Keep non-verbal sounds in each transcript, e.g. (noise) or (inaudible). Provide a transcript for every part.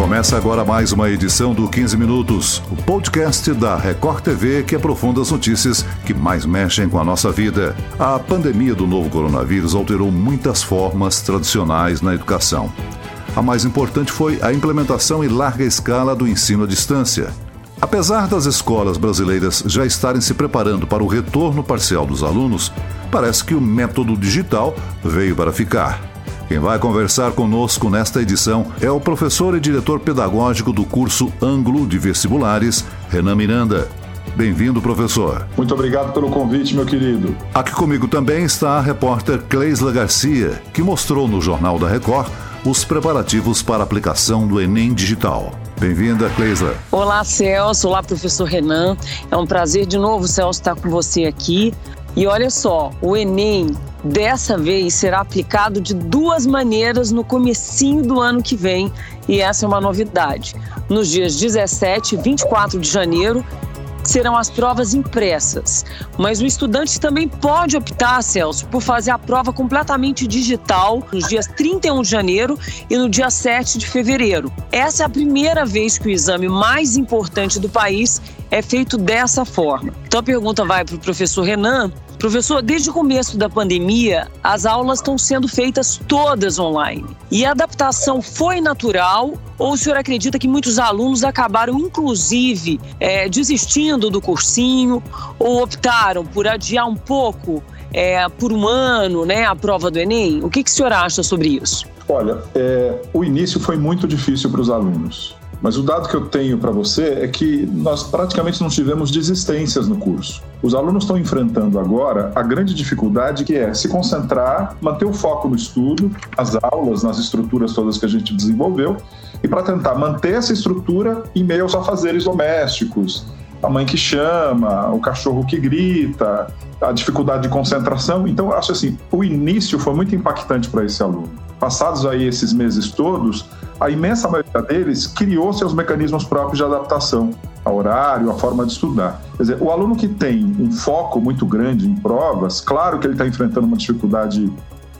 Começa agora mais uma edição do 15 Minutos, o podcast da Record TV que aprofunda as notícias que mais mexem com a nossa vida. A pandemia do novo coronavírus alterou muitas formas tradicionais na educação. A mais importante foi a implementação em larga escala do ensino à distância. Apesar das escolas brasileiras já estarem se preparando para o retorno parcial dos alunos, parece que o método digital veio para ficar. Quem vai conversar conosco nesta edição é o professor e diretor pedagógico do curso Ângulo de Vestibulares, Renan Miranda. Bem-vindo, professor. Muito obrigado pelo convite, meu querido. Aqui comigo também está a repórter Cleisla Garcia, que mostrou no Jornal da Record os preparativos para a aplicação do Enem Digital. Bem-vinda, Cleisla. Olá, Celso. Olá, professor Renan. É um prazer de novo, Celso, estar com você aqui. E olha só, o Enem dessa vez será aplicado de duas maneiras no comecinho do ano que vem, e essa é uma novidade. Nos dias 17 e 24 de janeiro serão as provas impressas, mas o estudante também pode optar, Celso, por fazer a prova completamente digital nos dias 31 de janeiro e no dia 7 de fevereiro. Essa é a primeira vez que o exame mais importante do país é feito dessa forma. Então a pergunta vai para o professor Renan Professor, desde o começo da pandemia, as aulas estão sendo feitas todas online. E a adaptação foi natural ou o senhor acredita que muitos alunos acabaram, inclusive, é, desistindo do cursinho ou optaram por adiar um pouco, é, por um ano, né, a prova do Enem? O que, que o senhor acha sobre isso? Olha, é, o início foi muito difícil para os alunos. Mas o dado que eu tenho para você é que nós praticamente não tivemos desistências no curso. Os alunos estão enfrentando agora a grande dificuldade que é se concentrar, manter o foco no estudo, as aulas, nas estruturas todas que a gente desenvolveu, e para tentar manter essa estrutura em meio aos afazeres domésticos, a mãe que chama, o cachorro que grita, a dificuldade de concentração. Então, acho assim, o início foi muito impactante para esse aluno. Passados aí esses meses todos, a imensa maioria deles criou seus mecanismos próprios de adaptação a horário, a forma de estudar. Quer dizer, o aluno que tem um foco muito grande em provas, claro que ele está enfrentando uma dificuldade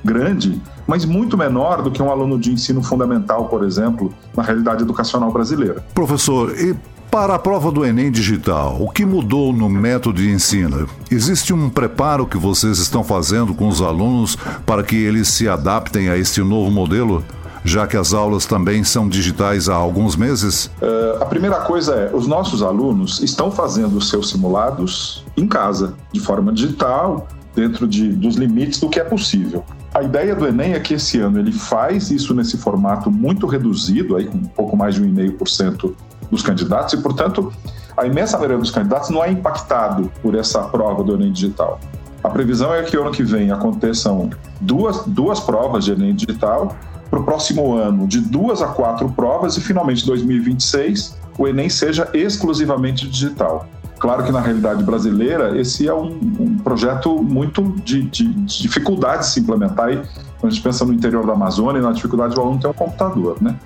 grande, mas muito menor do que um aluno de ensino fundamental, por exemplo, na realidade educacional brasileira. Professor, e para a prova do Enem Digital, o que mudou no método de ensino? Existe um preparo que vocês estão fazendo com os alunos para que eles se adaptem a este novo modelo? Já que as aulas também são digitais há alguns meses? Uh, a primeira coisa é: os nossos alunos estão fazendo os seus simulados em casa, de forma digital, dentro de, dos limites do que é possível. A ideia do Enem é que esse ano ele faz isso nesse formato muito reduzido, aí com um pouco mais de 1,5% dos candidatos, e, portanto, a imensa maioria dos candidatos não é impactado por essa prova do Enem Digital. A previsão é que ano que vem aconteçam duas, duas provas de Enem Digital, para o próximo ano, de duas a quatro provas, e finalmente 2026, o Enem seja exclusivamente digital. Claro que na realidade brasileira, esse é um, um projeto muito de, de, de dificuldade de se implementar. E quando a gente pensa no interior da Amazônia, na dificuldade do aluno ter um computador, né?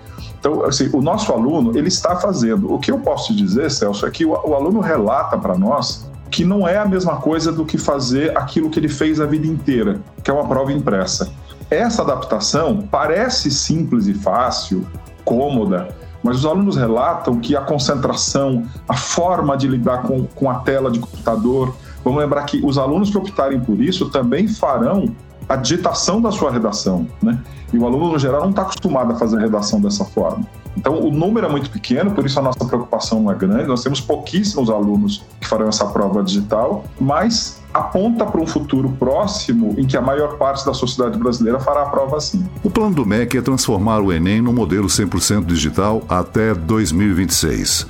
Então, assim, o nosso aluno, ele está fazendo. O que eu posso te dizer, Celso, é que o, o aluno relata para nós que não é a mesma coisa do que fazer aquilo que ele fez a vida inteira, que é uma prova impressa. Essa adaptação parece simples e fácil, cômoda, mas os alunos relatam que a concentração, a forma de lidar com, com a tela de computador. Vamos lembrar que os alunos que optarem por isso também farão a digitação da sua redação, né? E o aluno, no geral, não está acostumado a fazer a redação dessa forma. Então, o número é muito pequeno, por isso a nossa preocupação não é grande. Nós temos pouquíssimos alunos que farão essa prova digital, mas aponta para um futuro próximo em que a maior parte da sociedade brasileira fará a prova assim. O plano do MEC é transformar o Enem num modelo 100% digital até 2026.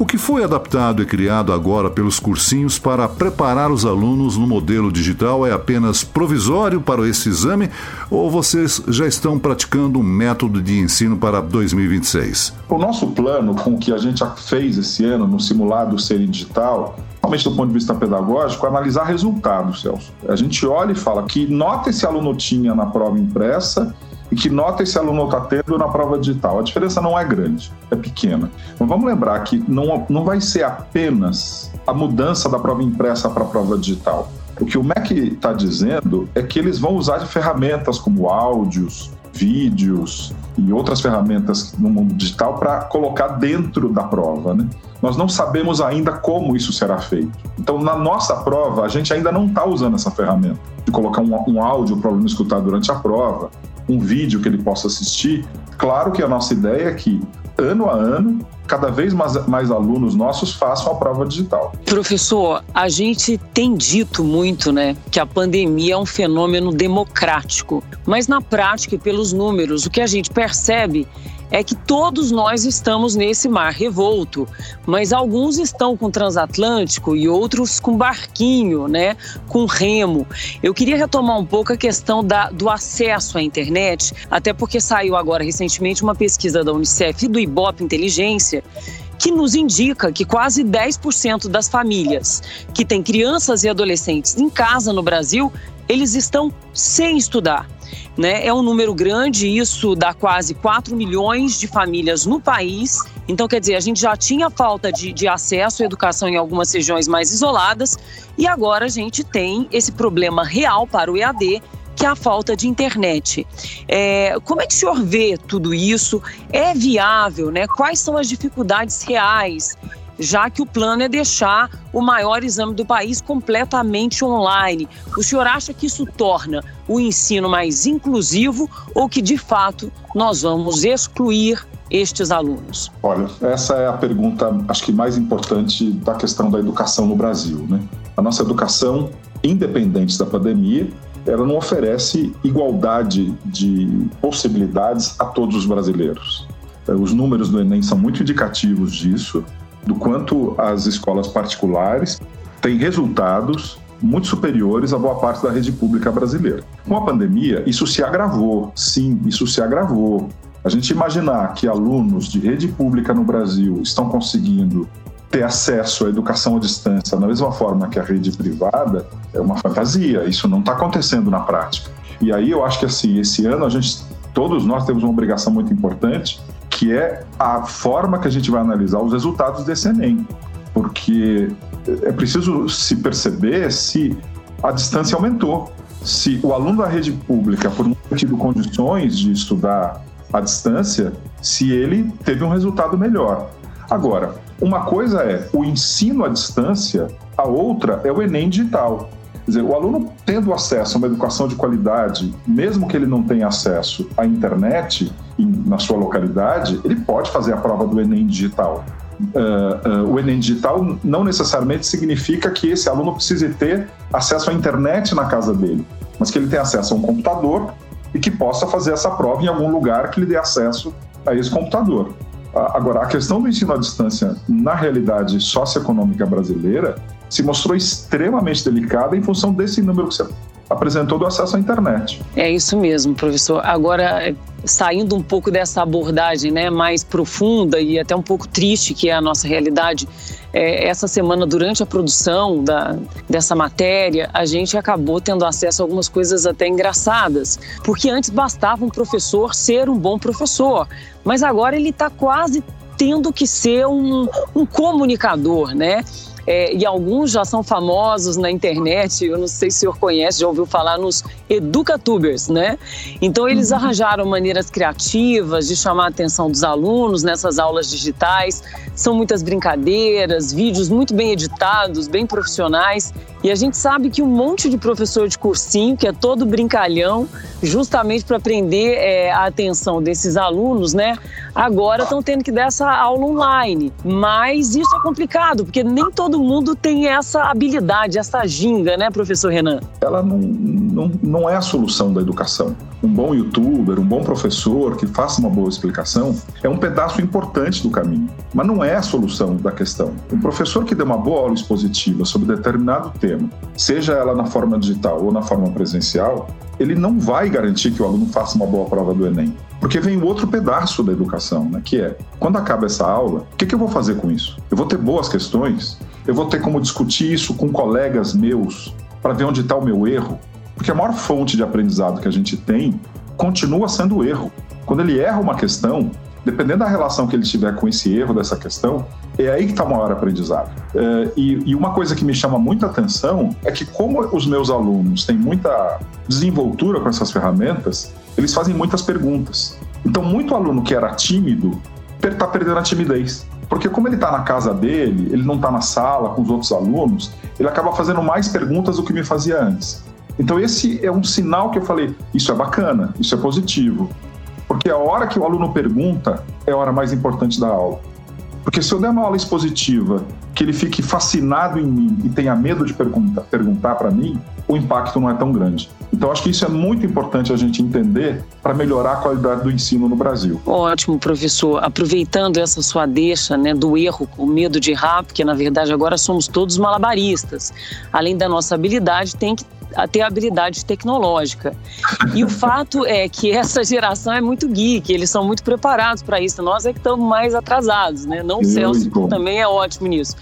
O que foi adaptado e criado agora pelos cursinhos para preparar os alunos no modelo digital é apenas provisório para esse exame ou vocês já estão praticando um método de ensino para 2026? O nosso plano, com o que a gente fez esse ano no simulado Ser Digital, principalmente do ponto de vista pedagógico, analisar resultados, Celso. A gente olha e fala que nota esse aluno tinha na prova impressa e que nota esse aluno está tendo na prova digital. A diferença não é grande, é pequena. Mas vamos lembrar que não, não vai ser apenas a mudança da prova impressa para a prova digital. O que o MEC está dizendo é que eles vão usar de ferramentas como áudios, vídeos e outras ferramentas no mundo digital para colocar dentro da prova. Né? Nós não sabemos ainda como isso será feito. Então, na nossa prova, a gente ainda não está usando essa ferramenta de colocar um, um áudio para o aluno escutar durante a prova, um vídeo que ele possa assistir. Claro que a nossa ideia é que, ano a ano, cada vez mais, mais alunos nossos façam a prova digital. Professor, a gente tem dito muito, né, que a pandemia é um fenômeno democrático, mas na prática e pelos números, o que a gente percebe é que todos nós estamos nesse mar revolto, mas alguns estão com transatlântico e outros com barquinho, né, com remo. Eu queria retomar um pouco a questão da, do acesso à internet, até porque saiu agora recentemente uma pesquisa da Unicef e do Ibope Inteligência que nos indica que quase 10% das famílias que têm crianças e adolescentes em casa no Brasil, eles estão sem estudar. Né? É um número grande, isso dá quase 4 milhões de famílias no país. Então, quer dizer, a gente já tinha falta de, de acesso à educação em algumas regiões mais isoladas e agora a gente tem esse problema real para o EAD, que é a falta de internet. É, como é que o senhor vê tudo isso? É viável? Né? Quais são as dificuldades reais já que o plano é deixar o maior exame do país completamente online. O senhor acha que isso torna o ensino mais inclusivo ou que, de fato, nós vamos excluir estes alunos? Olha, essa é a pergunta, acho que mais importante da questão da educação no Brasil. Né? A nossa educação, independente da pandemia, ela não oferece igualdade de possibilidades a todos os brasileiros. Os números do Enem são muito indicativos disso do quanto as escolas particulares têm resultados muito superiores à boa parte da rede pública brasileira. Com a pandemia, isso se agravou, sim, isso se agravou. A gente imaginar que alunos de rede pública no Brasil estão conseguindo ter acesso à educação à distância da mesma forma que a rede privada é uma fantasia. Isso não está acontecendo na prática. E aí eu acho que assim esse ano a gente, todos nós temos uma obrigação muito importante que é a forma que a gente vai analisar os resultados desse Enem. Porque é preciso se perceber se a distância aumentou. Se o aluno da rede pública, por não ter tido condições de estudar à distância, se ele teve um resultado melhor. Agora, uma coisa é o ensino à distância, a outra é o Enem digital. Quer dizer, o aluno tendo acesso a uma educação de qualidade, mesmo que ele não tenha acesso à internet na sua localidade, ele pode fazer a prova do Enem digital. Uh, uh, o Enem digital não necessariamente significa que esse aluno precise ter acesso à internet na casa dele, mas que ele tenha acesso a um computador e que possa fazer essa prova em algum lugar que lhe dê acesso a esse computador. Agora, a questão do ensino à distância na realidade socioeconômica brasileira se mostrou extremamente delicada em função desse número que você apresentou do acesso à internet. É isso mesmo, professor. Agora, saindo um pouco dessa abordagem né, mais profunda e até um pouco triste que é a nossa realidade, é, essa semana, durante a produção da, dessa matéria, a gente acabou tendo acesso a algumas coisas até engraçadas, porque antes bastava um professor ser um bom professor, mas agora ele está quase tendo que ser um, um comunicador, né? É, e alguns já são famosos na internet. Eu não sei se o senhor conhece, já ouviu falar nos educatubers, né? Então eles uhum. arranjaram maneiras criativas de chamar a atenção dos alunos nessas aulas digitais. São muitas brincadeiras, vídeos muito bem editados, bem profissionais. E a gente sabe que um monte de professor de cursinho, que é todo brincalhão, justamente para prender é, a atenção desses alunos, né? Agora estão tendo que dar essa aula online. Mas isso é complicado, porque nem todo mundo tem essa habilidade, essa ginga, né, professor Renan? Ela não, não, não é a solução da educação. Um bom youtuber, um bom professor que faça uma boa explicação é um pedaço importante do caminho, mas não é a solução da questão. Um professor que dê uma boa aula expositiva sobre determinado tema, seja ela na forma digital ou na forma presencial, ele não vai garantir que o aluno faça uma boa prova do Enem. Porque vem o outro pedaço da educação, né, que é, quando acaba essa aula, o que, que eu vou fazer com isso? Eu vou ter boas questões? Eu vou ter como discutir isso com colegas meus para ver onde está o meu erro? Porque a maior fonte de aprendizado que a gente tem continua sendo o erro. Quando ele erra uma questão, dependendo da relação que ele tiver com esse erro dessa questão, é aí que está o maior aprendizado. É, e, e, uma coisa que me chama muita atenção é que, como os meus alunos têm muita desenvoltura com essas ferramentas, eles fazem muitas perguntas. Então, muito aluno que era tímido está perdendo a timidez. Porque como ele está na casa dele, ele não está na sala com os outros alunos, ele acaba fazendo mais perguntas do que me fazia antes. Então esse é um sinal que eu falei, isso é bacana, isso é positivo. Porque a hora que o aluno pergunta é a hora mais importante da aula. Porque se eu der uma aula expositiva que ele fique fascinado em mim e tenha medo de perguntar, perguntar para mim, o impacto não é tão grande. Então, acho que isso é muito importante a gente entender para melhorar a qualidade do ensino no Brasil. Ótimo, professor. Aproveitando essa sua deixa né, do erro, o medo de errar, porque na verdade agora somos todos malabaristas. Além da nossa habilidade, tem que ter habilidade tecnológica. E o (laughs) fato é que essa geração é muito geek, eles são muito preparados para isso. Nós é que estamos mais atrasados, né? Não o Celso também é ótimo nisso.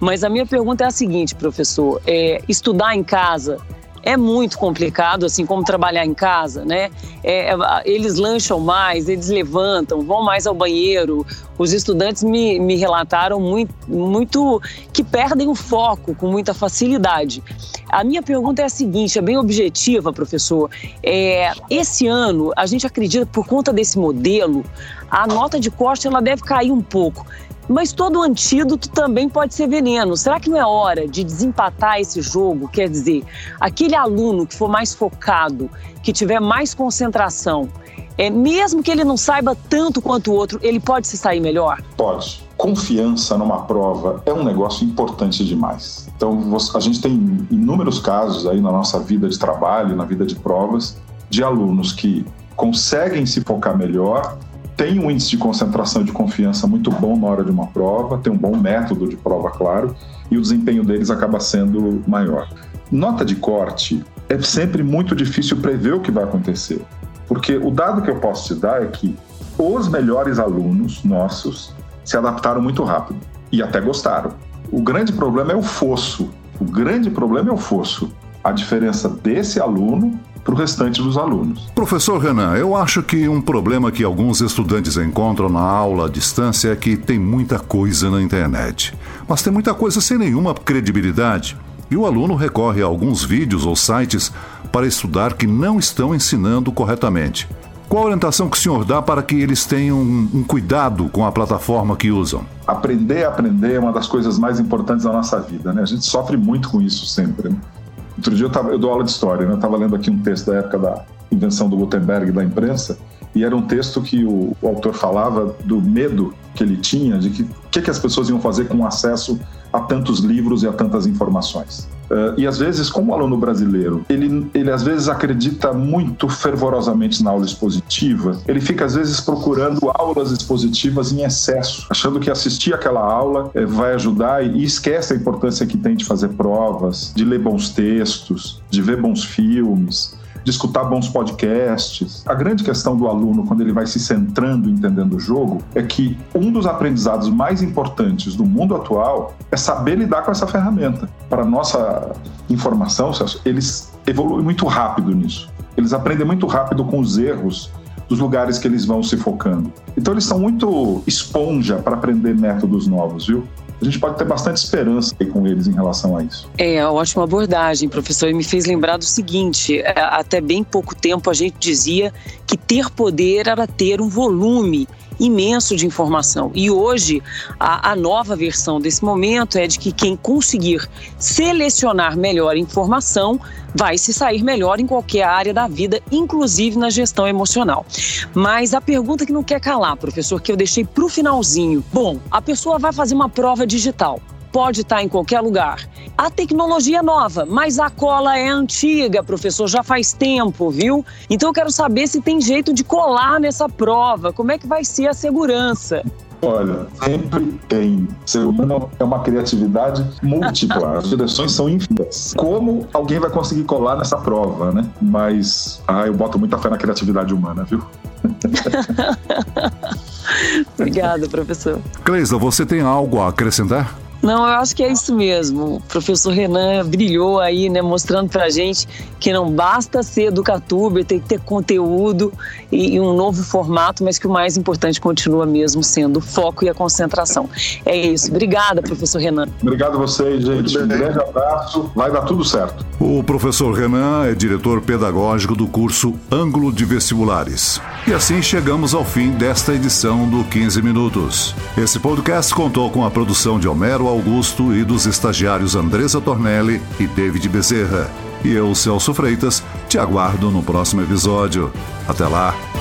Mas a minha pergunta é a seguinte, professor: é, estudar em casa é muito complicado, assim como trabalhar em casa, né? É, é, eles lancham mais, eles levantam, vão mais ao banheiro. Os estudantes me, me relataram muito, muito que perdem o foco com muita facilidade. A minha pergunta é a seguinte, é bem objetiva, professor. É, esse ano, a gente acredita por conta desse modelo, a nota de corte ela deve cair um pouco. Mas todo antídoto também pode ser veneno. Será que não é hora de desempatar esse jogo? Quer dizer, aquele aluno que for mais focado, que tiver mais concentração, é, mesmo que ele não saiba tanto quanto o outro, ele pode se sair melhor? Pode. Confiança numa prova é um negócio importante demais. Então, a gente tem inúmeros casos aí na nossa vida de trabalho, na vida de provas, de alunos que conseguem se focar melhor tem um índice de concentração e de confiança muito bom na hora de uma prova, tem um bom método de prova, claro, e o desempenho deles acaba sendo maior. Nota de corte é sempre muito difícil prever o que vai acontecer, porque o dado que eu posso te dar é que os melhores alunos nossos se adaptaram muito rápido e até gostaram. O grande problema é o fosso. O grande problema é o fosso. A diferença desse aluno para o restante dos alunos. Professor Renan, eu acho que um problema que alguns estudantes encontram na aula à distância é que tem muita coisa na internet. Mas tem muita coisa sem nenhuma credibilidade. E o aluno recorre a alguns vídeos ou sites para estudar que não estão ensinando corretamente. Qual a orientação que o senhor dá para que eles tenham um, cuidado com a plataforma que usam? Aprender a aprender é uma das coisas mais importantes da nossa vida, né? A gente sofre muito com isso sempre. Né? Outro dia eu, tava, eu dou aula de história, né? Eu estava lendo aqui um texto da época da invenção do Gutenberg da imprensa, e era um texto que o, o autor falava do medo que ele tinha de que o que, que as pessoas iam fazer com acesso a tantos livros e a tantas informações. Uh, e às vezes, como aluno brasileiro, ele, ele às vezes acredita muito fervorosamente na aula expositiva, ele fica às vezes procurando aulas expositivas em excesso, achando que assistir aquela aula eh, vai ajudar e, e esquece a importância que tem de fazer provas, de ler bons textos, de ver bons filmes de escutar bons podcasts. A grande questão do aluno, quando ele vai se centrando entendendo o jogo, é que um dos aprendizados mais importantes do mundo atual é saber lidar com essa ferramenta. Para nossa informação, eles evoluem muito rápido nisso. Eles aprendem muito rápido com os erros dos lugares que eles vão se focando. Então eles são muito esponja para aprender métodos novos, viu? A gente pode ter bastante esperança com eles em relação a isso. É, ótima abordagem, professor. E me fez lembrar do seguinte: é, até bem pouco tempo a gente dizia que ter poder era ter um volume imenso de informação. E hoje, a, a, nova versão desse momento é de que quem conseguir selecionar melhor informação vai se sair melhor em qualquer área da vida, inclusive na gestão emocional. Mas a pergunta que não quer calar, professor, que eu deixei para o finalzinho. Bom, a pessoa vai fazer uma prova digital pode estar em qualquer lugar. A tecnologia é nova, mas a cola é antiga, professor, já faz tempo, viu? Então eu quero saber se tem jeito de colar nessa prova, como é que vai ser a segurança? Olha, sempre tem. Ser humano é uma criatividade múltipla, as direções são infinitas. Como alguém vai conseguir colar nessa prova, né? Mas, ah, eu boto muita fé na criatividade humana, viu? (laughs) Obrigada, professor. Cleisa, você tem algo a acrescentar? Não, eu acho que é isso mesmo. O professor Renan brilhou aí, né, mostrando pra gente que não basta ser educatuber, tem que ter conteúdo e, e, um novo formato, mas que o mais importante continua mesmo sendo o foco e a concentração. É isso. Obrigada, professor Renan. Obrigado a vocês, gente. Um grande abraço. Vai dar tudo certo. O professor Renan é diretor pedagógico do curso Ângulo de Vestibulares. E assim chegamos ao fim desta edição do 15 Minutos. Esse podcast contou com a produção de Homero Augusto e dos estagiários Andresa Tornelli e David Bezerra. E eu, Celso Freitas, te aguardo no próximo episódio. Até lá!